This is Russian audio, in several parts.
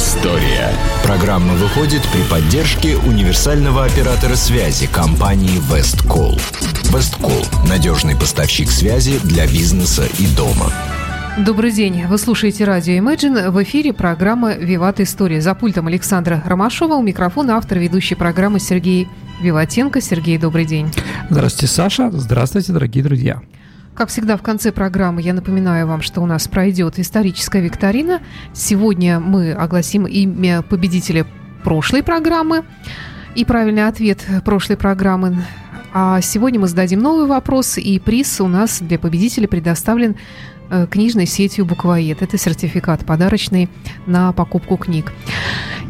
История. Программа выходит при поддержке универсального оператора связи компании Весткол. Весткол – надежный поставщик связи для бизнеса и дома. Добрый день. Вы слушаете радио Imagine. В эфире программа «Виват История». За пультом Александра Ромашова. У микрофона автор ведущей программы Сергей Виватенко. Сергей, добрый день. Здравствуйте, Саша. Здравствуйте, дорогие друзья. Как всегда, в конце программы я напоминаю вам, что у нас пройдет историческая викторина. Сегодня мы огласим имя победителя прошлой программы и правильный ответ прошлой программы. А сегодня мы зададим новый вопрос, и приз у нас для победителя предоставлен книжной сетью «Буквоед». Это сертификат подарочный на покупку книг.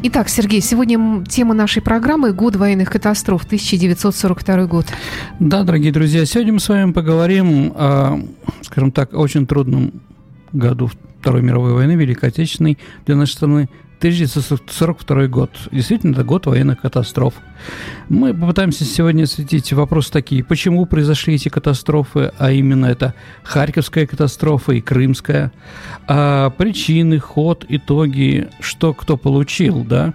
Итак, Сергей, сегодня тема нашей программы – год военных катастроф, 1942 год. Да, дорогие друзья, сегодня мы с вами поговорим о, скажем так, очень трудном году Второй мировой войны, Великой Отечественной для нашей страны, 1942 год. Действительно, это год военных катастроф. Мы попытаемся сегодня осветить вопросы такие. Почему произошли эти катастрофы, а именно это Харьковская катастрофа и Крымская. А причины, ход, итоги, что кто получил, да,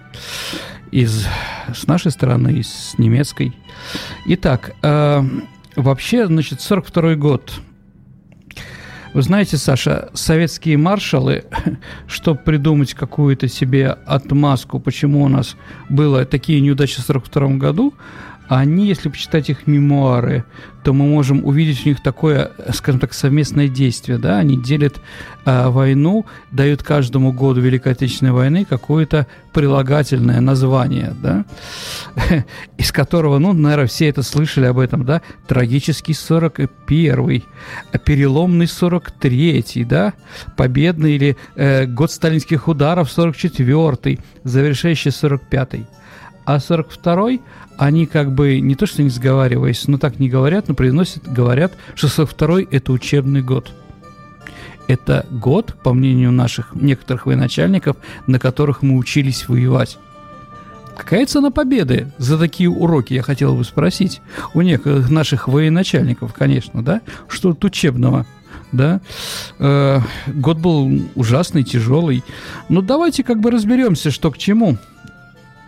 из, с нашей стороны, с немецкой. Итак, э, вообще, значит, 42 год – вы знаете, Саша, советские маршалы, чтобы придумать какую-то себе отмазку, почему у нас было такие неудачи в 1942 году, они, если почитать их мемуары, то мы можем увидеть у них такое, скажем так, совместное действие. Да? Они делят э, войну, дают каждому году Великой Отечественной войны какое-то прилагательное название, да? из которого, ну, наверное, все это слышали об этом, да, трагический 41-й, переломный 43-й, да, победный или э, год сталинских ударов 44-й, завершающий 45-й. А 42-й они как бы не то что не сговариваясь, но так не говорят, но произносят, говорят, что 42-й – это учебный год. Это год, по мнению наших некоторых военачальников, на которых мы учились воевать. Какая цена победы за такие уроки, я хотел бы спросить. У некоторых наших военачальников, конечно, да? Что тут учебного? да. Э, год был ужасный, тяжелый. Но давайте как бы разберемся, что к чему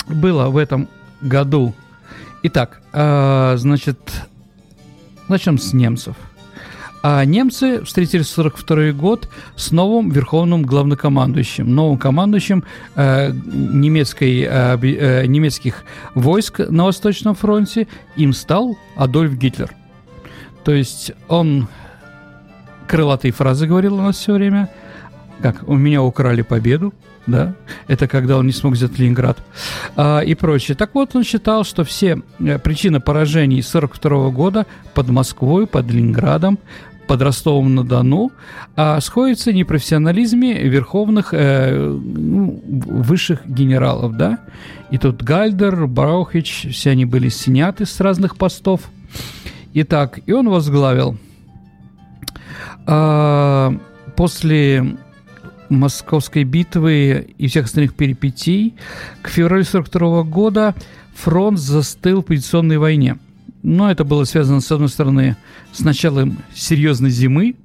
было в этом году. Итак, э, значит, начнем с немцев. А немцы встретили 42 год с новым верховным главнокомандующим, новым командующим э, немецкой, э, э, немецких войск на Восточном фронте. Им стал Адольф Гитлер. То есть он крылатые фразы говорил у нас все время. Как, у меня украли победу, да, это когда он не смог взять Ленинград а, и прочее. Так вот, он считал, что все э, причины поражений 42 года под Москвой, под Ленинградом, под Ростовом-на-Дону, а сходится непрофессионализме верховных э, ну, высших генералов, да. И тут Гальдер, Браухич, все они были сняты с разных постов. Итак, и он возглавил. А, после Московской битвы и всех остальных перипетий, к февралю 42 года фронт застыл в позиционной войне. Но это было связано, с одной стороны, с началом серьезной зимы,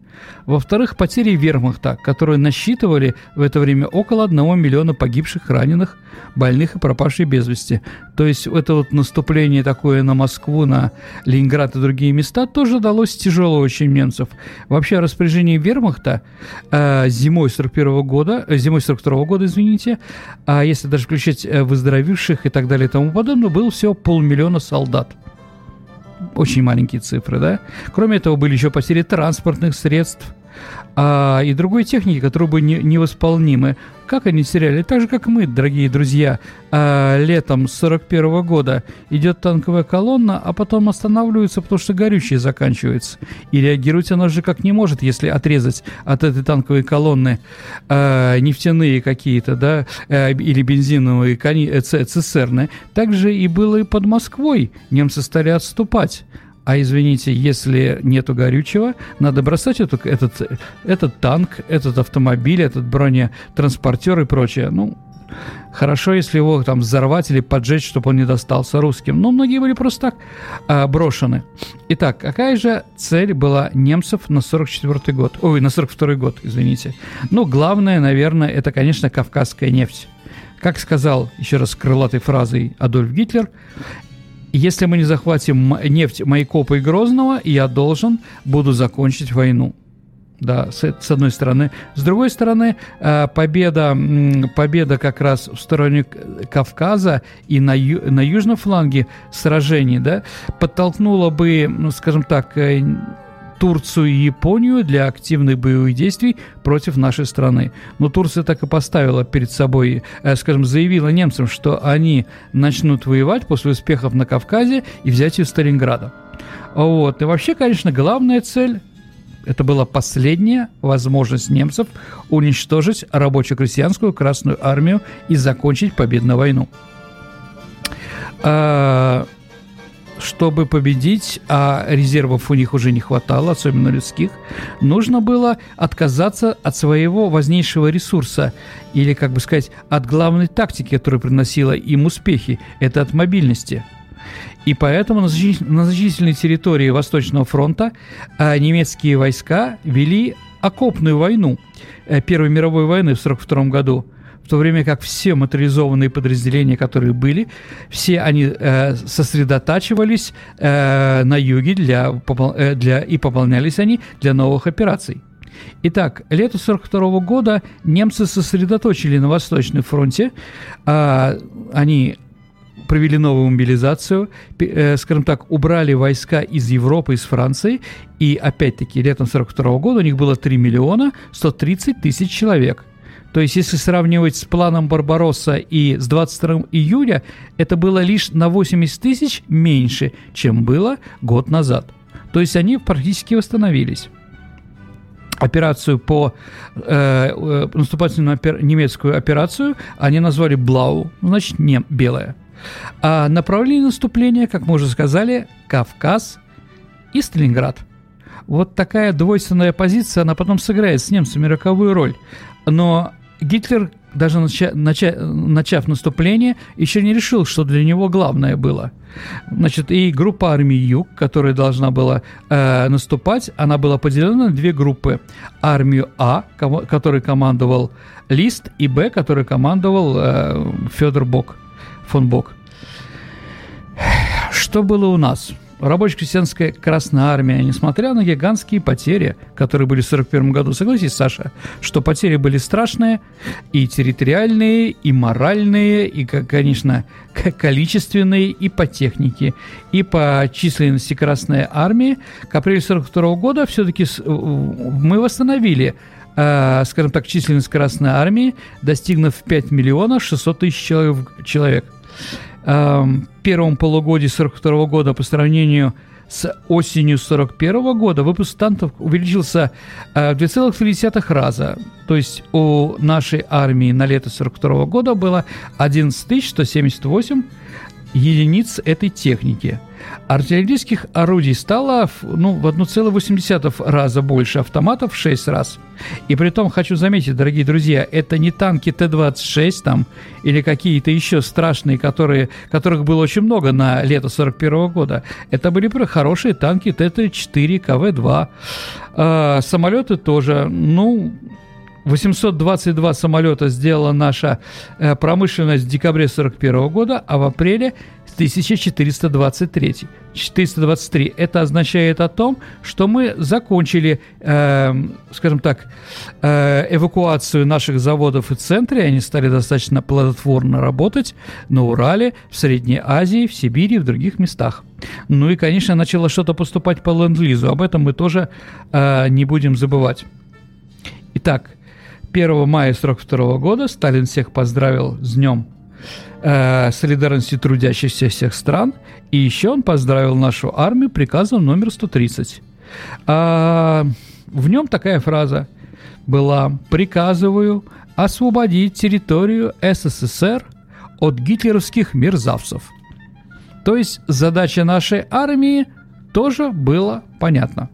во-вторых, потери вермахта, которые насчитывали в это время около 1 миллиона погибших, раненых, больных и пропавших без вести. То есть это вот наступление такое на Москву, на Ленинград и другие места тоже далось тяжело очень немцев. Вообще распоряжение вермахта э, зимой 41 года, э, зимой 42 года, извините, а если даже включать э, выздоровевших и так далее и тому подобное, было всего полмиллиона солдат очень маленькие цифры, да. Кроме этого, были еще потери транспортных средств, а, и другой техники, которые бы не, невосполнимы. Как они теряли? Так же, как мы, дорогие друзья, а, летом 41 -го года идет танковая колонна, а потом останавливается, потому что горючее заканчивается. И реагировать она же как не может, если отрезать от этой танковой колонны а, нефтяные какие-то, да, а, или бензиновые кони, э, цистерны. Так же и было и под Москвой. Немцы стали отступать. А извините, если нету горючего, надо бросать эту, этот, этот танк, этот автомобиль, этот бронетранспортер и прочее. Ну, хорошо, если его там взорвать или поджечь, чтобы он не достался русским. Но многие были просто так а, брошены. Итак, какая же цель была немцев на 44 год? Ой, на 42 год, извините. Ну, главное, наверное, это, конечно, кавказская нефть Как сказал еще раз крылатой фразой Адольф Гитлер, если мы не захватим нефть Майкопа и Грозного, я должен буду закончить войну. Да, с, с одной стороны. С другой стороны, э, победа, победа как раз в стороне Кавказа и на, ю, на южном фланге сражений, да, подтолкнула бы, ну, скажем так, э, Турцию и Японию для активных боевых действий против нашей страны. Но Турция так и поставила перед собой, э, скажем, заявила немцам, что они начнут воевать после успехов на Кавказе и взятия Сталинграда. Вот. И вообще, конечно, главная цель это была последняя возможность немцев уничтожить рабоче-крестьянскую Красную Армию и закончить победную войну. Чтобы победить, а резервов у них уже не хватало, особенно людских, нужно было отказаться от своего важнейшего ресурса, или, как бы сказать, от главной тактики, которая приносила им успехи, это от мобильности – и поэтому на значительной территории Восточного фронта а, немецкие войска вели окопную войну э, Первой мировой войны в 1942 году в то время как все моторизованные подразделения, которые были, все они э, сосредотачивались э, на юге для, э, для, и пополнялись они для новых операций. Итак, лето 1942 года немцы сосредоточили на Восточном фронте. Э, они провели новую мобилизацию, э, скажем так, убрали войска из Европы, из Франции, и опять-таки летом 42 года у них было 3 миллиона 130 тысяч человек. То есть, если сравнивать с планом Барбаросса и с 22 июля, это было лишь на 80 тысяч меньше, чем было год назад. То есть, они практически восстановились операцию по э, э наступательную опер, немецкую операцию они назвали Блау, значит не белая. А направление наступления, как мы уже сказали, Кавказ и Сталинград. Вот такая двойственная позиция, она потом сыграет с немцами роковую роль. Но Гитлер, даже нача, нача, начав наступление, еще не решил, что для него главное было. Значит, и группа армии Юг, которая должна была э, наступать, она была поделена на две группы. Армию А, ком, которой командовал Лист, и Б, который командовал э, Федор Бок фон Бок. Что было у нас? Рабоче-крестьянская Красная Армия, несмотря на гигантские потери, которые были в 1941 году, согласись, Саша, что потери были страшные, и территориальные, и моральные, и, конечно, количественные, и по технике, и по численности Красной Армии, к апрелю 1942 года все-таки мы восстановили э, скажем так, численность Красной Армии, достигнув 5 миллионов 600 тысяч человек. Э, первом полугодии 1942 года по сравнению с осенью 1941 года выпуск танков увеличился э, в 2,3 раза. То есть у нашей армии на лето 1942 года было 11 178 единиц этой техники – Артиллерийских орудий стало ну, в 1,8 раза больше, автоматов в 6 раз. И при том хочу заметить, дорогие друзья, это не танки Т-26 там или какие-то еще страшные, которые, которых было очень много на лето 41 года. Это были хорошие танки Т-34, КВ-2. А, самолеты тоже, ну, 822 самолета сделала наша э, промышленность в декабре 1941 года, а в апреле 1423. 423. Это означает о том, что мы закончили, э, скажем так, э, эвакуацию наших заводов и центре. Они стали достаточно плодотворно работать на Урале, в Средней Азии, в Сибири и в других местах. Ну и, конечно, начало что-то поступать по ленд-лизу. Об этом мы тоже э, не будем забывать. Итак, 1 мая 1942 года Сталин всех поздравил с днем э, солидарности трудящихся всех стран. И еще он поздравил нашу армию приказом номер 130. А, в нем такая фраза была «Приказываю освободить территорию СССР от гитлеровских мерзавцев». То есть задача нашей армии тоже была понятна.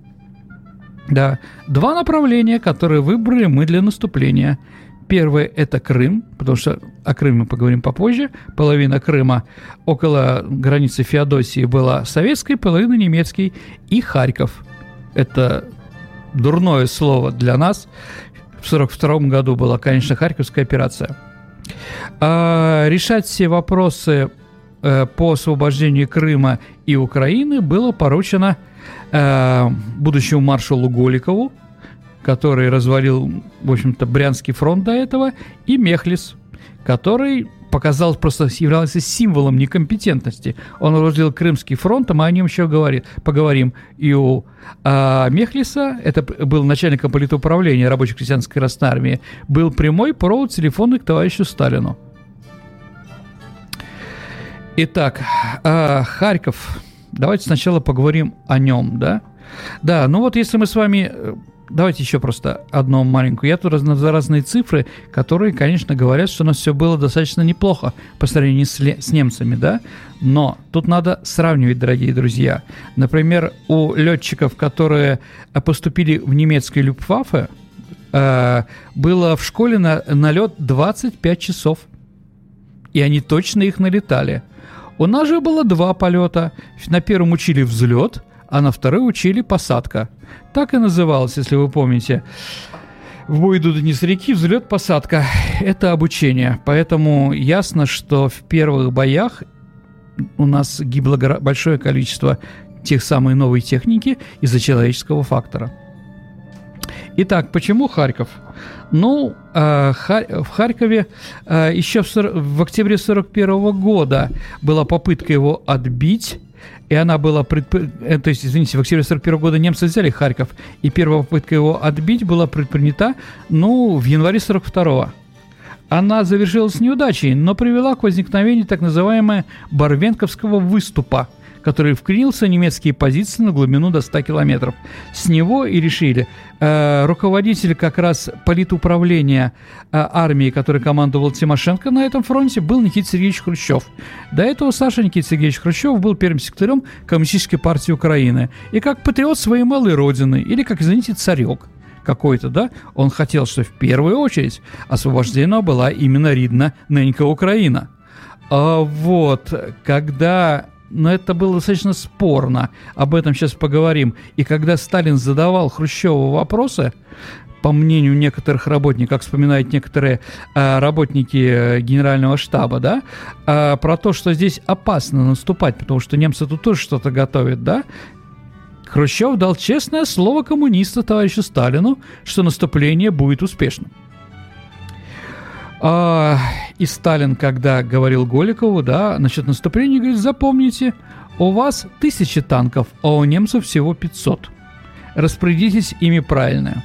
Да, два направления, которые выбрали мы для наступления. Первое – это Крым, потому что о Крыме мы поговорим попозже. Половина Крыма около границы Феодосии была советской, половина немецкой. И Харьков. Это дурное слово для нас. В 1942 году была, конечно, Харьковская операция. А, решать все вопросы э, по освобождению Крыма и Украины было поручено э, будущему маршалу Голикову, который развалил, в общем-то, Брянский фронт до этого, и Мехлис, который показал, просто являлся символом некомпетентности. Он возложил Крымский фронт, а мы о нем еще говорим, поговорим. И у а, Мехлиса, это был начальником политуправления рабочей крестьянской Красной Армии, был прямой провод телефонный к товарищу Сталину. Итак, а, Харьков. Давайте сначала поговорим о нем, да? Да, ну вот если мы с вами э, давайте еще просто одну маленькую. Я тут раз, за разные цифры, которые, конечно, говорят, что у нас все было достаточно неплохо по сравнению с, с немцами, да? Но тут надо сравнивать, дорогие друзья. Например, у летчиков, которые поступили в немецкое Люпфаффе, э, было в школе на, налет 25 часов. И они точно их налетали. У нас же было два полета. На первом учили взлет, а на второй учили посадка. Так и называлось, если вы помните. В бой идут не с реки, взлет-посадка. Это обучение. Поэтому ясно, что в первых боях у нас гибло большое количество тех самой новой техники из-за человеческого фактора. Итак, почему Харьков? Ну, э, в Харькове э, еще в, октябре 1941 года была попытка его отбить и она была, предп... Э, то есть, извините, в октябре 41 года немцы взяли Харьков, и первая попытка его отбить была предпринята, ну, в январе 42 она завершилась неудачей, но привела к возникновению так называемого Барвенковского выступа – который вклинился в немецкие позиции на глубину до 100 километров. С него и решили. Э, руководитель как раз политуправления э, армии, который командовал Тимошенко на этом фронте, был Никита Сергеевич Хрущев. До этого Саша Никита Сергеевич Хрущев был первым секретарем Коммунистической партии Украины. И как патриот своей малой родины, или как, извините, царек какой-то, да, он хотел, что в первую очередь освобождена была именно Ридна, нынка Украина. А вот, когда но это было достаточно спорно. Об этом сейчас поговорим. И когда Сталин задавал Хрущеву вопросы, по мнению некоторых работников, как вспоминают некоторые э, работники генерального штаба, да, э, про то, что здесь опасно наступать, потому что немцы тут тоже что-то готовят, да, Хрущев дал честное слово коммуниста товарищу Сталину, что наступление будет успешным. А, и Сталин, когда говорил Голикову, да, насчет наступления, говорит, запомните, у вас тысячи танков, а у немцев всего 500. Распорядитесь ими правильно.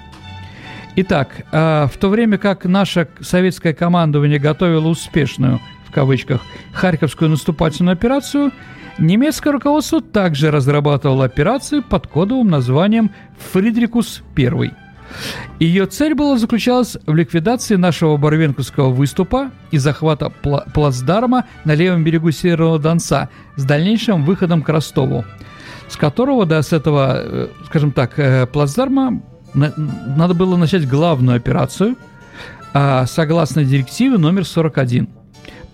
Итак, а, в то время как наше советское командование готовило успешную, в кавычках, Харьковскую наступательную операцию, немецкое руководство также разрабатывало операцию под кодовым названием «Фридрикус I». Ее цель была заключалась в ликвидации нашего Барвенковского выступа и захвата пла- плацдарма на левом берегу Северного Донца с дальнейшим выходом к Ростову, с которого, да, с этого, э, скажем так, э, плацдарма надо было начать главную операцию, а, согласно директиве номер 41 –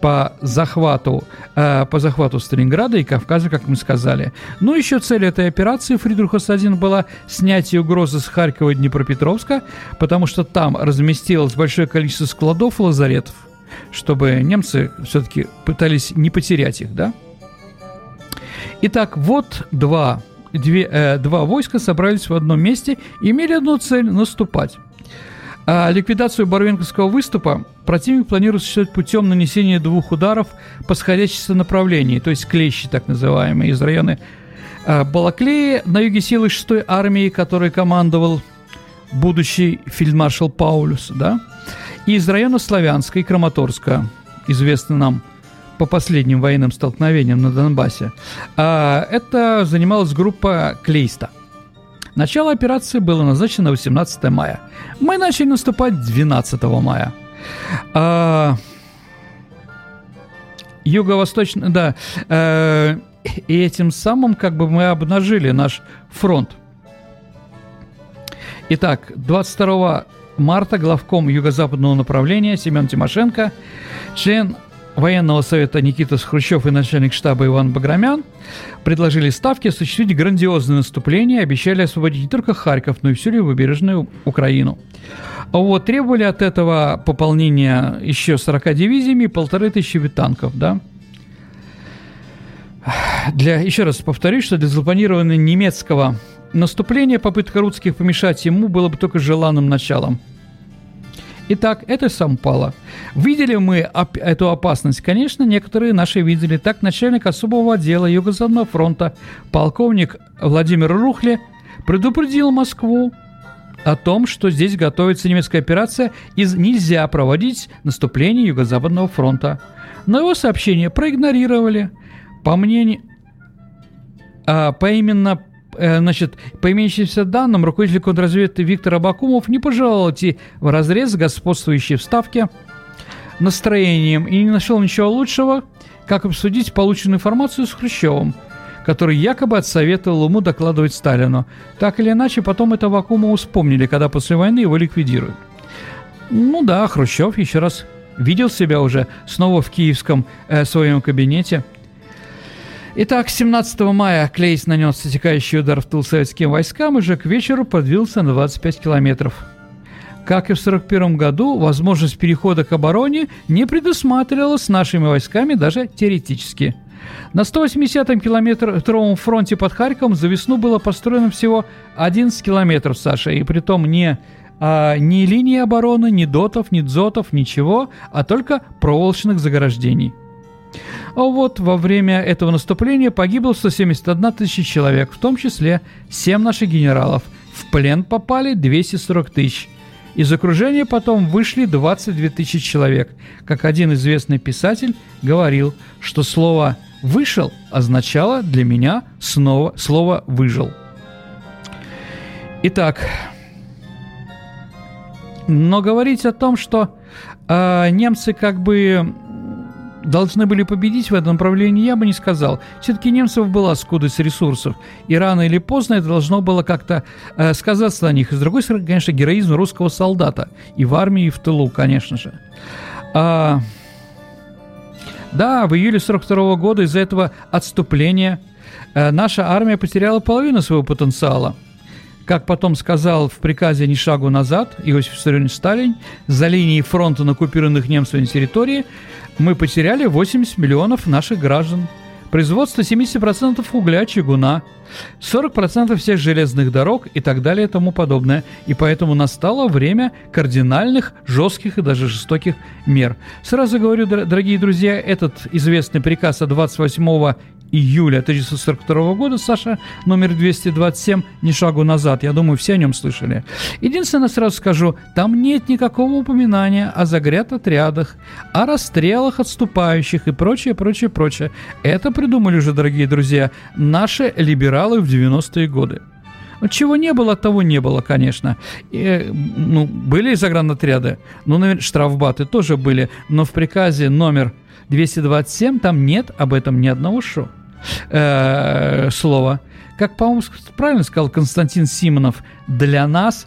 по захвату, э, по захвату Сталинграда и Кавказа, как мы сказали. Но еще цель этой операции Фридрихус-1 была снятие угрозы с Харькова и Днепропетровска, потому что там разместилось большое количество складов и лазаретов, чтобы немцы все-таки пытались не потерять их, да? Итак, вот два, две, э, два войска собрались в одном месте и имели одну цель – наступать. А ликвидацию Барвенковского выступа противник планирует осуществить путем нанесения двух ударов по сходящемся направлении, то есть клещи так называемые, из района а, Балаклеи на юге силы 6-й армии, которой командовал будущий фельдмаршал Паулюс, да, и из района Славянска и Краматорска, известный нам по последним военным столкновениям на Донбассе. А, это занималась группа Клейста – Начало операции было назначено на 18 мая. Мы начали наступать 12 мая. А, юго-восточный, да, э, и этим самым как бы мы обнажили наш фронт. Итак, 22 марта главком юго-западного направления Семен Тимошенко, член военного совета Никита Хрущев и начальник штаба Иван Баграмян предложили Ставке осуществить грандиозное наступление, обещали освободить не только Харьков, но и всю левобережную Украину. Вот, требовали от этого пополнения еще 40 дивизиями и полторы тысячи танков, да. Для, еще раз повторюсь, что для запланированного немецкого наступления попытка русских помешать ему было бы только желанным началом – Итак, это Сампала. Видели мы оп- эту опасность? Конечно, некоторые наши видели. Так, начальник особого отдела Юго-Западного фронта, полковник Владимир Рухле, предупредил Москву о том, что здесь готовится немецкая операция и нельзя проводить наступление Юго-Западного фронта. Но его сообщение проигнорировали. По мнению... А, по именно значит, по имеющимся данным, руководитель контрразведки Виктор Абакумов не пожелал идти в разрез господствующей вставки настроением и не нашел ничего лучшего, как обсудить полученную информацию с Хрущевым, который якобы отсоветовал ему докладывать Сталину. Так или иначе, потом это Абакумову вспомнили, когда после войны его ликвидируют. Ну да, Хрущев еще раз видел себя уже снова в киевском э, своем кабинете – Итак, 17 мая Клейс нанес затекающий удар в тыл советским войскам и же к вечеру подвился на 25 километров. Как и в 1941 году, возможность перехода к обороне не предусматривалась нашими войсками даже теоретически. На 180-м километровом фронте под Харьковом за весну было построено всего 11 километров, Саша, и притом не а, ни линии обороны, ни дотов, ни дзотов, ничего, а только проволочных заграждений. А вот во время этого наступления погибло 171 тысяча человек, в том числе 7 наших генералов. В плен попали 240 тысяч. Из окружения потом вышли 22 тысячи человек. Как один известный писатель говорил, что слово «вышел» означало для меня снова слово «выжил». Итак, но говорить о том, что э, немцы как бы должны были победить в этом направлении, я бы не сказал. Все-таки немцев была скудость ресурсов, и рано или поздно это должно было как-то э, сказаться на них. И с другой стороны, конечно, героизм русского солдата и в армии, и в тылу, конечно же. А, да, в июле 42 года из-за этого отступления э, наша армия потеряла половину своего потенциала – как потом сказал в приказе «Ни шагу назад» Иосиф Виссарионович Сталин, за линией фронта на оккупированных немцами территории мы потеряли 80 миллионов наших граждан. Производство 70% угля, чугуна, 40% всех железных дорог и так далее и тому подобное. И поэтому настало время кардинальных, жестких и даже жестоких мер. Сразу говорю, дорогие друзья, этот известный приказ от 28 июля 1942 года, Саша, номер 227, «Ни шагу назад». Я думаю, все о нем слышали. Единственное, сразу скажу, там нет никакого упоминания о загряд-отрядах, о расстрелах отступающих и прочее, прочее, прочее. Это придумали уже, дорогие друзья, наши либералы в 90-е годы. Чего не было, того не было, конечно. И, ну, были загранотряды, ну, наверное, штрафбаты тоже были, но в приказе номер 227 там нет об этом ни одного шоу э, слова. Как, по-моему, правильно сказал Константин Симонов, для нас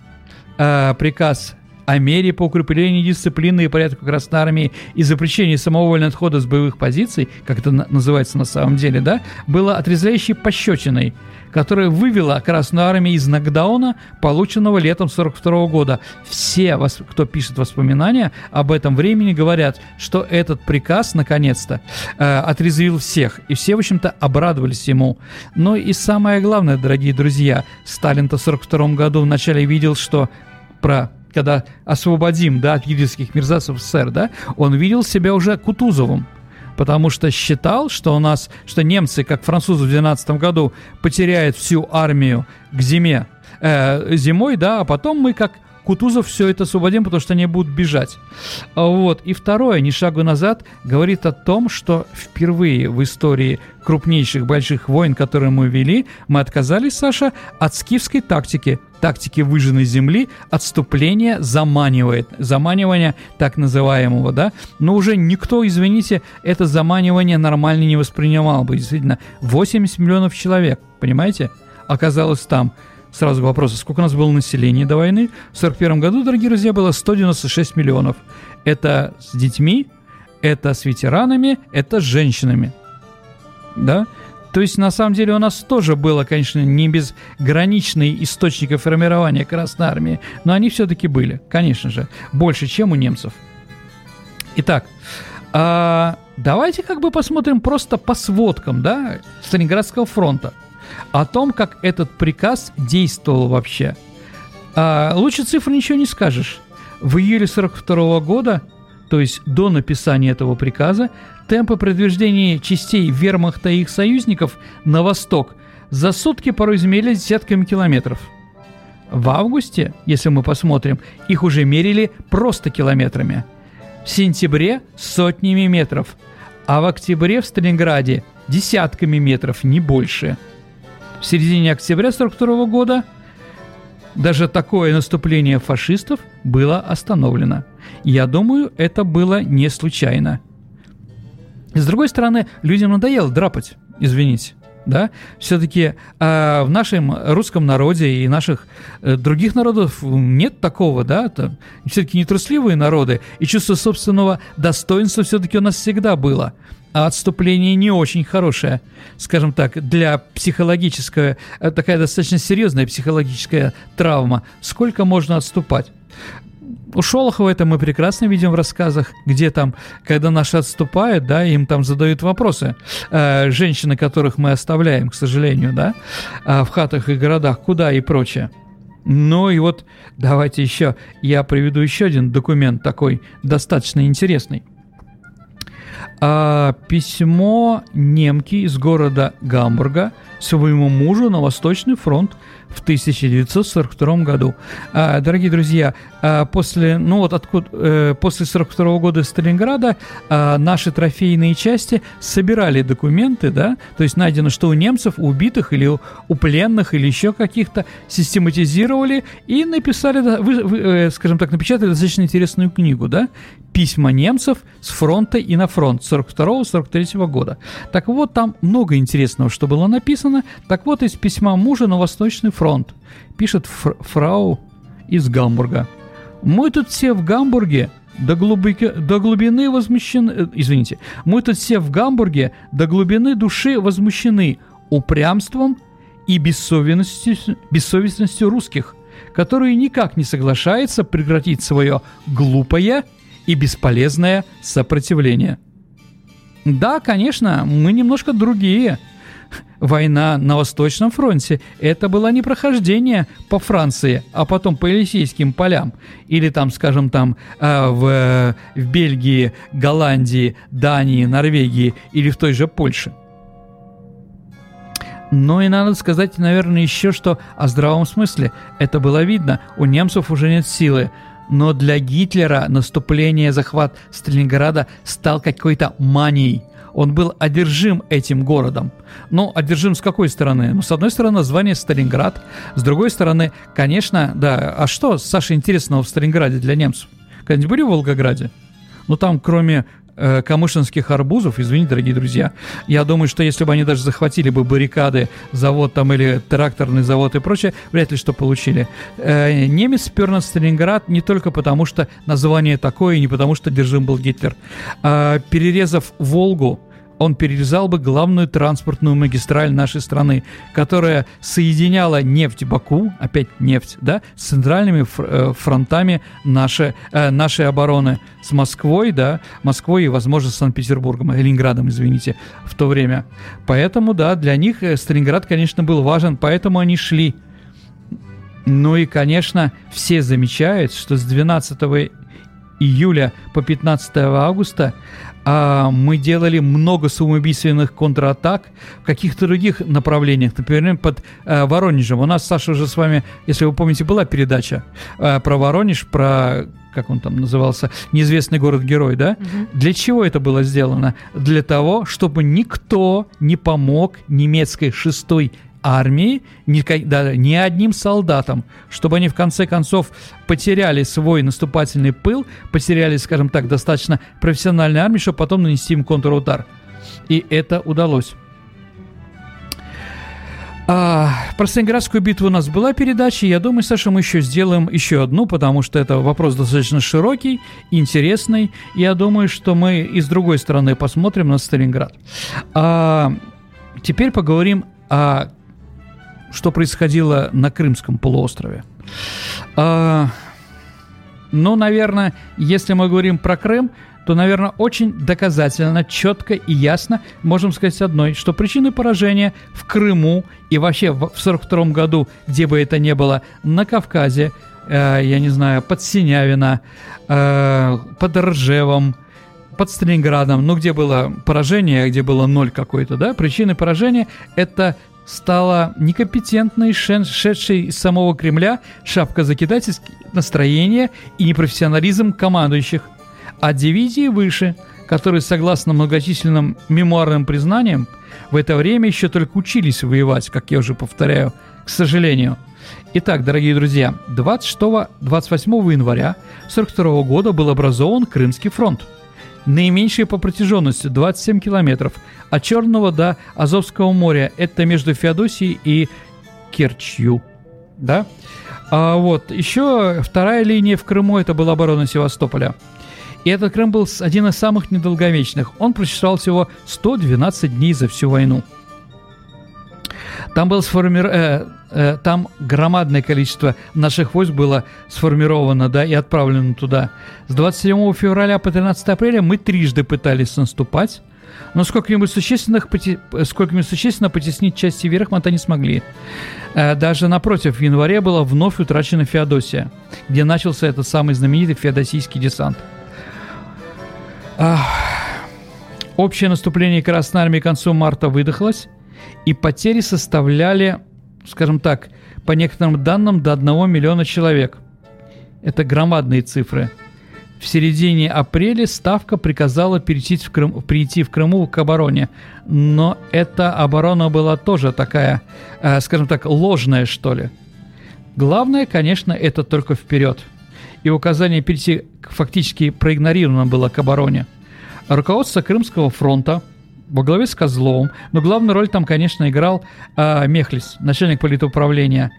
э, приказ о мере по укреплению дисциплины и порядка Красной Армии и запрещении самовольного отхода с боевых позиций, как это называется на самом деле, да, было отрезвляющей пощечиной которая вывела Красную Армию из нокдауна, полученного летом 42 года. Все, кто пишет воспоминания об этом времени, говорят, что этот приказ, наконец-то, э, отрезвил всех. И все, в общем-то, обрадовались ему. Но и самое главное, дорогие друзья, Сталин-то в 42 году вначале видел, что про когда освободим, да, от еврейских мерзавцев СССР, да, он видел себя уже Кутузовым потому что считал, что у нас, что немцы, как французы в 12 году, потеряют всю армию к зиме, э, зимой, да, а потом мы как Кутузов все это освободим, потому что они будут бежать. Вот. И второе, ни шагу назад, говорит о том, что впервые в истории крупнейших больших войн, которые мы вели, мы отказались, Саша, от скифской тактики, тактики выжженной земли, отступление заманивает, заманивание так называемого, да, но уже никто, извините, это заманивание нормально не воспринимал бы, действительно, 80 миллионов человек, понимаете, оказалось там – Сразу вопрос, сколько у нас было населения до войны? В 1941 году, дорогие друзья, было 196 миллионов. Это с детьми, это с ветеранами, это с женщинами. Да? То есть, на самом деле, у нас тоже было, конечно, не безграничные источники формирования Красной Армии, но они все-таки были, конечно же, больше, чем у немцев. Итак, а, давайте как бы посмотрим просто по сводкам, да, Сталинградского фронта, о том, как этот приказ действовал вообще. А, лучше цифр ничего не скажешь. В июле 42 года, то есть до написания этого приказа, темпы продвижения частей вермахта и их союзников на восток за сутки порой измерились десятками километров. В августе, если мы посмотрим, их уже мерили просто километрами. В сентябре – сотнями метров, а в октябре в Сталинграде – десятками метров, не больше. В середине октября 1942 года даже такое наступление фашистов было остановлено. Я думаю, это было не случайно – с другой стороны, людям надоело драпать, извините. Да, все-таки э, в нашем русском народе и наших э, других народов нет такого, да, это все-таки нетрусливые народы, и чувство собственного достоинства все-таки у нас всегда было а отступление не очень хорошее, скажем так, для психологического, э, такая достаточно серьезная психологическая травма. Сколько можно отступать? у Шолохова это мы прекрасно видим в рассказах, где там, когда наши отступают, да, им там задают вопросы, э, женщины, которых мы оставляем, к сожалению, да, э, в хатах и городах, куда и прочее. Ну и вот давайте еще, я приведу еще один документ такой достаточно интересный. А, письмо немки из города Гамбурга своему мужу на Восточный фронт в 1942 году. А, дорогие друзья, а, после, ну вот откуда, э, после 42 года Сталинграда а, наши трофейные части собирали документы, да, то есть найдено, что у немцев, у убитых или у, у пленных или еще каких-то, систематизировали и написали, вы, вы, э, скажем так, напечатали достаточно интересную книгу, да, письма немцев с фронта и на фронт 42-43 года. Так вот, там много интересного, что было написано. Так вот, из письма мужа на Восточный фронт пишет фр фрау из Гамбурга. «Мы тут все в Гамбурге до, глубоки, до глубины возмущены... Э, извините. Мы тут все в Гамбурге до глубины души возмущены упрямством и бессовестностью, бессовестностью русских, которые никак не соглашаются прекратить свое глупое и бесполезное сопротивление. Да, конечно, мы немножко другие. Война на Восточном фронте – это было не прохождение по Франции, а потом по Елисейским полям. Или там, скажем, там э, в, в Бельгии, Голландии, Дании, Норвегии или в той же Польше. Но и надо сказать, наверное, еще что о здравом смысле. Это было видно, у немцев уже нет силы но для Гитлера наступление, захват Сталинграда стал какой-то манией. Он был одержим этим городом. Ну, одержим с какой стороны? Ну, с одной стороны, название Сталинград. С другой стороны, конечно, да. А что, Саша, интересного в Сталинграде для немцев? Когда-нибудь были в Волгограде? Ну, там, кроме э, камышинских арбузов, извините, дорогие друзья, я думаю, что если бы они даже захватили бы баррикады, завод там или тракторный завод и прочее, вряд ли что получили. Э, немец спер на Сталинград не только потому, что название такое, и не потому, что держим был Гитлер. Э, перерезав Волгу, он перерезал бы главную транспортную магистраль нашей страны, которая соединяла нефть Баку, опять нефть, да, с центральными э, фронтами нашей, э, нашей обороны с Москвой, да, Москвой и, возможно, с Санкт-Петербургом, э, Ленинградом, извините, в то время. Поэтому, да, для них Сталинград, конечно, был важен, поэтому они шли. Ну и, конечно, все замечают, что с 12 июля по 15 августа а мы делали много самоубийственных контратак в каких-то других направлениях, например, под э, Воронежем. У нас, Саша, уже с вами, если вы помните, была передача э, про Воронеж, про как он там назывался, неизвестный город-герой, да? Угу. Для чего это было сделано? Для того, чтобы никто не помог немецкой шестой армии, ни, да, ни одним солдатам, чтобы они в конце концов потеряли свой наступательный пыл, потеряли, скажем так, достаточно профессиональной армии, чтобы потом нанести им контрудар. И это удалось. А, про Сталинградскую битву у нас была передача. Я думаю, Саша, мы еще сделаем еще одну, потому что это вопрос достаточно широкий, интересный. Я думаю, что мы и с другой стороны посмотрим на Сталинград. А, теперь поговорим о что происходило на Крымском полуострове. А, ну, наверное, если мы говорим про Крым, то, наверное, очень доказательно, четко и ясно можем сказать одной, что причины поражения в Крыму и вообще в 1942 году, где бы это ни было, на Кавказе, э, я не знаю, под Синявино, э, под Ржевом, под Сталинградом, ну, где было поражение, где было ноль какой-то, да, причины поражения – это стала некомпетентной, шедшей из самого Кремля шапка закидательские настроения и непрофессионализм командующих, а дивизии выше, которые, согласно многочисленным мемуарным признаниям, в это время еще только учились воевать, как я уже повторяю, к сожалению. Итак, дорогие друзья, 26-28 января 1942 года был образован Крымский фронт. Наименьший по протяженности 27 километров от Черного до Азовского моря. Это между Феодосией и Керчью. Да? А вот еще вторая линия в Крыму это была оборона Севастополя. И этот Крым был один из самых недолговечных. Он просуществовал всего 112 дней за всю войну. Там, был сформир... э, э, там громадное количество наших войск было сформировано да, и отправлено туда. С 27 февраля по 13 апреля мы трижды пытались наступать, но сколько-нибудь существенных, сколько-нибудь существенно потеснить части это не смогли. Э, даже напротив, в январе была вновь утрачена Феодосия, где начался этот самый знаменитый феодосийский десант – Общее наступление Красной Армии к концу марта выдохлось, и потери составляли, скажем так, по некоторым данным, до 1 миллиона человек. Это громадные цифры. В середине апреля Ставка приказала перейти в, Крым, прийти в Крыму к обороне. Но эта оборона была тоже такая, э, скажем так, ложная, что ли. Главное, конечно, это только вперед – и указание перейти фактически проигнорировано было к обороне. Руководство Крымского фронта во главе с Козловым, но главную роль там, конечно, играл э, Мехлис, начальник политуправления.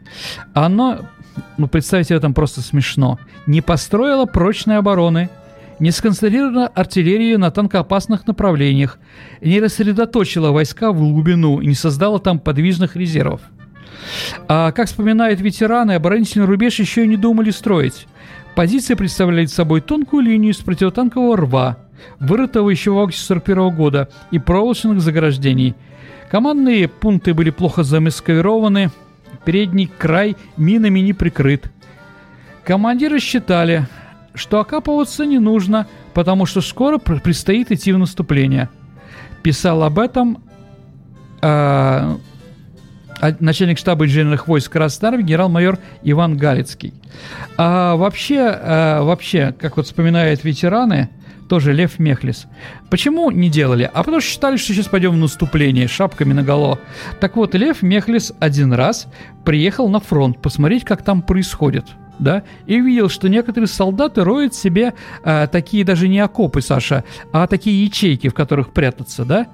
Оно, ну, представить себе, там просто смешно, не построило прочной обороны, не сконцентрировала артиллерию на танкоопасных направлениях, не рассредоточила войска в глубину и не создала там подвижных резервов. А, как вспоминают ветераны, оборонительный рубеж еще и не думали строить. Позиция представляет собой тонкую линию из противотанкового рва, вырытого еще в августе 1941 года, и проволочных заграждений. Командные пункты были плохо замаскированы, передний край минами не прикрыт. Командиры считали, что окапываться не нужно, потому что скоро предстоит идти в наступление. Писал об этом э, начальник штаба инженерных войск Красной Армии генерал-майор Иван Галицкий. А вообще, а, вообще, как вот вспоминают ветераны, тоже Лев Мехлис. Почему не делали? А потому что считали, что сейчас пойдем в наступление шапками на наголо. Так вот, Лев Мехлис один раз приехал на фронт посмотреть, как там происходит – да, и увидел, что некоторые солдаты роют себе а, такие даже не окопы, Саша, а такие ячейки, в которых прятаться, да,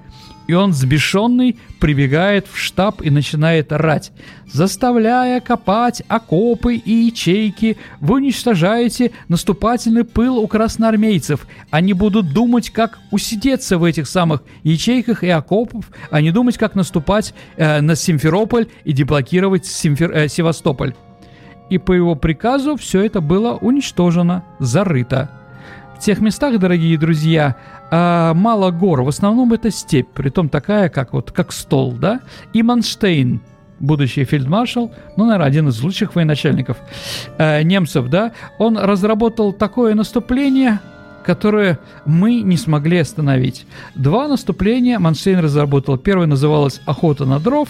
и он сбешенный прибегает в штаб и начинает орать. Заставляя копать окопы и ячейки, вы уничтожаете наступательный пыл у красноармейцев. Они будут думать, как усидеться в этих самых ячейках и окопов, а не думать, как наступать э, на Симферополь и деблокировать Симфер, э, Севастополь. И по его приказу все это было уничтожено, зарыто. В тех местах, дорогие друзья, а, мало гор, в основном это степь, притом такая, как вот как стол, да, и Манштейн, будущий фельдмаршал, ну, наверное, один из лучших военачальников э, немцев, да, он разработал такое наступление, которое мы не смогли остановить. Два наступления Манштейн разработал. Первое называлось «Охота на дров»,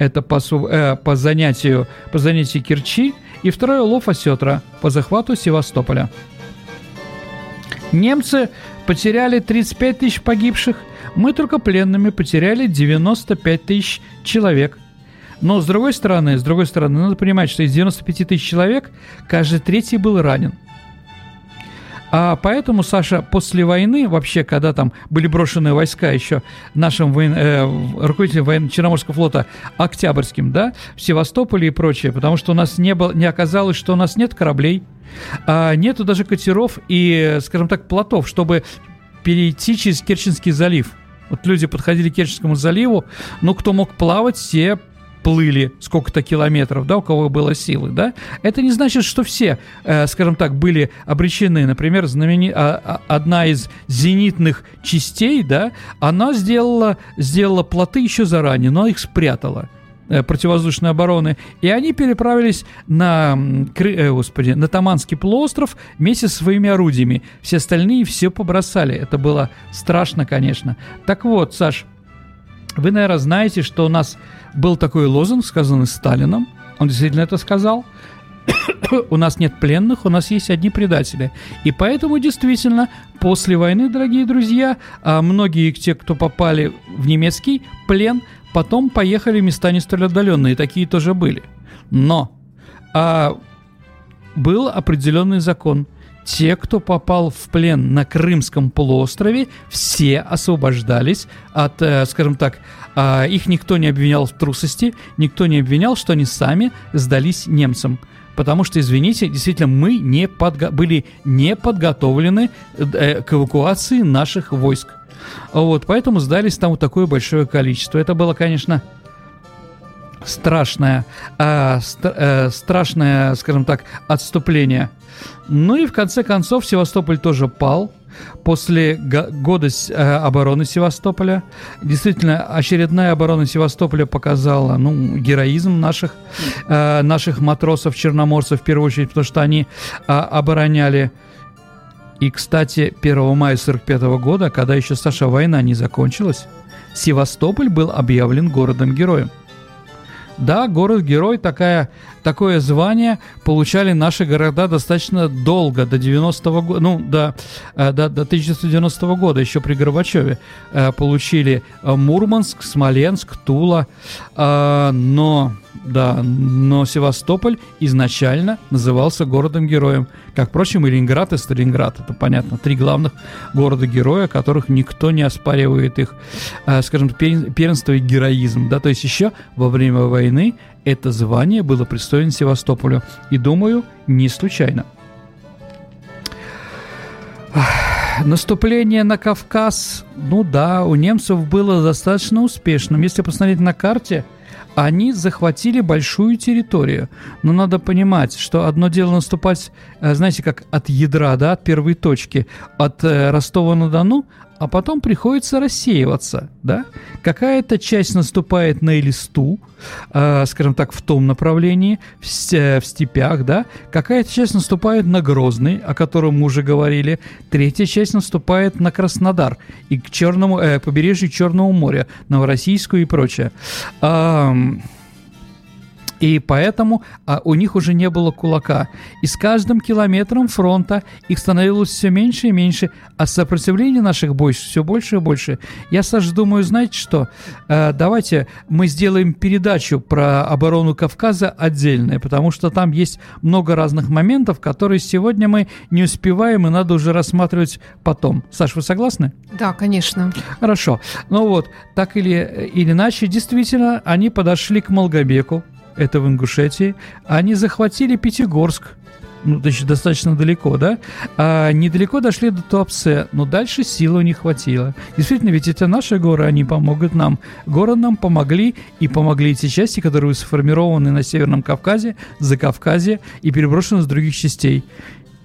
это по, э, по, занятию, по занятию Керчи, и второе «Лов осетра» по захвату Севастополя. Немцы потеряли 35 тысяч погибших, мы только пленными потеряли 95 тысяч человек. Но с другой стороны, с другой стороны, надо понимать, что из 95 тысяч человек каждый третий был ранен. А поэтому, Саша, после войны, вообще, когда там были брошены войска еще нашим воен... э, руководителем воен... Черноморского флота Октябрьским, да, в Севастополе и прочее, потому что у нас не, было, не оказалось, что у нас нет кораблей, а нету даже катеров и, скажем так, плотов, чтобы перейти через Керченский залив. Вот люди подходили к Керченскому заливу, ну, кто мог плавать, все плыли сколько-то километров, да, у кого было силы, да, это не значит, что все, э, скажем так, были обречены. Например, знамени... а, а, одна из зенитных частей, да, она сделала, сделала плоты еще заранее, но их спрятала э, противовоздушной обороны, и они переправились на, э, господи, на Таманский полуостров вместе со своими орудиями. Все остальные все побросали. Это было страшно, конечно. Так вот, Саш, вы, наверное, знаете, что у нас был такой лозунг, сказанный Сталином. Он действительно это сказал. у нас нет пленных, у нас есть одни предатели. И поэтому действительно после войны, дорогие друзья, а многие те, кто попали в немецкий плен, потом поехали в места не столь отдаленные. Такие тоже были. Но а, был определенный закон – те, кто попал в плен на Крымском полуострове, все освобождались от, э, скажем так, э, их никто не обвинял в трусости, никто не обвинял, что они сами сдались немцам. Потому что, извините, действительно, мы не подго- были не подготовлены э, к эвакуации наших войск. Вот, поэтому сдались там вот такое большое количество. Это было, конечно, страшное, э, ст- э, страшное, скажем так, отступление. Ну и в конце концов Севастополь тоже пал после года э, обороны Севастополя. Действительно, очередная оборона Севастополя показала ну, героизм наших, э, наших матросов-черноморцев, в первую очередь, потому что они э, обороняли и, кстати, 1 мая 1945 года, когда еще Саша война не закончилась, Севастополь был объявлен городом-героем. Да, город-герой, такая, такое звание получали наши города достаточно долго, до 90-го года, ну, до, э, до, до 1990 года, еще при Горбачеве, э, получили э, Мурманск, Смоленск, Тула, но да, но Севастополь изначально назывался городом-героем. Как, впрочем, и Ленинград и Сталинград. Это понятно. Три главных города-героя, которых никто не оспаривает их, скажем, первенство и героизм. Да? То есть еще во время войны это звание было присвоено Севастополю. И, думаю, не случайно. Наступление на Кавказ, ну да, у немцев было достаточно успешным. Если посмотреть на карте – они захватили большую территорию. Но надо понимать, что одно дело наступать, э, знаете, как от ядра, да, от первой точки, от э, Ростова-на-Дону, а потом приходится рассеиваться, да? Какая-то часть наступает на Элисту, э, скажем так, в том направлении, в, в степях, да? Какая-то часть наступает на Грозный, о котором мы уже говорили. Третья часть наступает на Краснодар и к черному, э, побережью Черного моря, Новороссийскую и прочее. Э, и поэтому а, у них уже не было кулака. И с каждым километром фронта их становилось все меньше и меньше, а сопротивление наших бойцов все больше и больше. Я, Саша, думаю, знаете что? А, давайте мы сделаем передачу про оборону Кавказа отдельную, потому что там есть много разных моментов, которые сегодня мы не успеваем, и надо уже рассматривать потом. Саш, вы согласны? Да, конечно. Хорошо. Ну вот, так или, или иначе, действительно, они подошли к Малгобеку, это в Ингушетии, они захватили Пятигорск, ну, значит, достаточно далеко, да, а недалеко дошли до Туапсе, но дальше силы не хватило. Действительно, ведь это наши горы, они помогут нам. Горы нам помогли, и помогли эти части, которые сформированы на Северном Кавказе, за Кавказе и переброшены с других частей.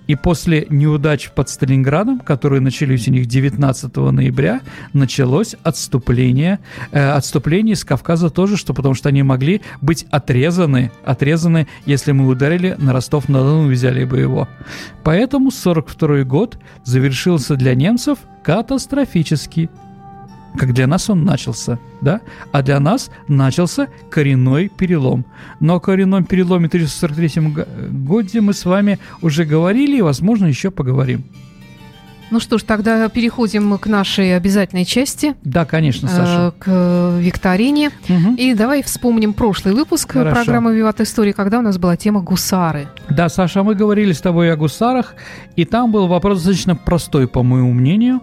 И после неудач под Сталинградом, которые начались у них 19 ноября, началось отступление. Э, отступление с Кавказа тоже, что потому что они могли быть отрезаны, отрезаны, если мы ударили на Ростов-на-Дону, взяли бы его. Поэтому 42 год завершился для немцев катастрофически как для нас он начался, да? А для нас начался коренной перелом. Но о коренном переломе в 1943 году мы с вами уже говорили и, возможно, еще поговорим. Ну что ж, тогда переходим к нашей обязательной части. Да, конечно, Саша. Э, к викторине. Мгм. И давай вспомним прошлый выпуск Хорошо. программы «Виват Истории», когда у нас была тема «Гусары». Да, Саша, мы говорили с тобой о гусарах, и там был вопрос достаточно простой, по моему мнению.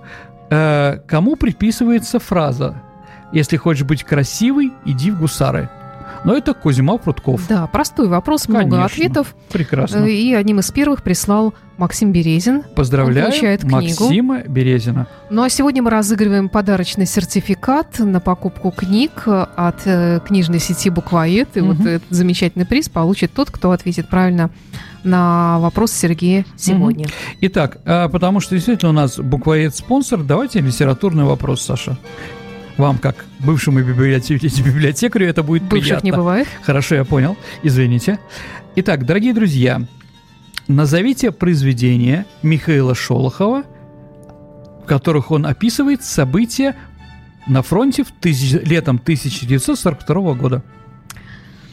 Э, кому приписывается фраза «Если хочешь быть красивый, иди в гусары»? Но это Кузьма Прутков. Да, простой вопрос, много Конечно. ответов. Прекрасно. Э, И одним из первых прислал Максим Березин. Поздравляю получает книгу. Максима Березина. Ну а сегодня мы разыгрываем подарочный сертификат на покупку книг э, от книжной сети «Буквоед». И Мгм. вот этот замечательный приз получит тот, кто ответит правильно на вопрос Сергея сегодня. Итак, а, потому что действительно у нас буквоед спонсор, давайте литературный вопрос, Саша. Вам, как бывшему библиотекарю, это будет Бывших приятно. не бывает. Хорошо, я понял. Извините. Итак, дорогие друзья, назовите произведения Михаила Шолохова, в которых он описывает события на фронте в тысяч- летом 1942 года.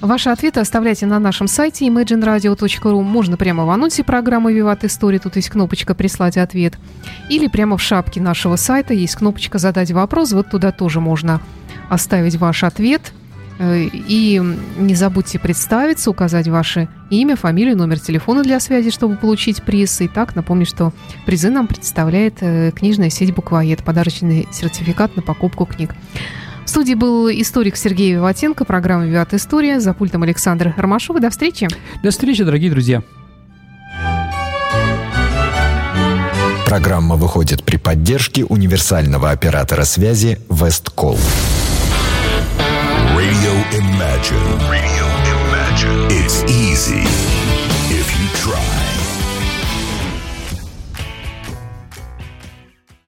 Ваши ответы оставляйте на нашем сайте imagineradio.ru. Можно прямо в анонсе программы «Виват Истории». Тут есть кнопочка «Прислать ответ». Или прямо в шапке нашего сайта есть кнопочка «Задать вопрос». Вот туда тоже можно оставить ваш ответ. Э, И не забудьте представиться, указать ваше имя, фамилию, номер телефона для связи, чтобы получить приз. Итак, напомню, что призы нам представляет э, книжная сеть «Буквоед». Подарочный сертификат на покупку книг. В студии был историк Сергей Виватенко, программа «Виват История». За пультом Александр Ромашова. До встречи. До встречи, дорогие друзья. Программа выходит при поддержке универсального оператора связи Весткол. Radio Imagine. Radio Imagine. It's easy.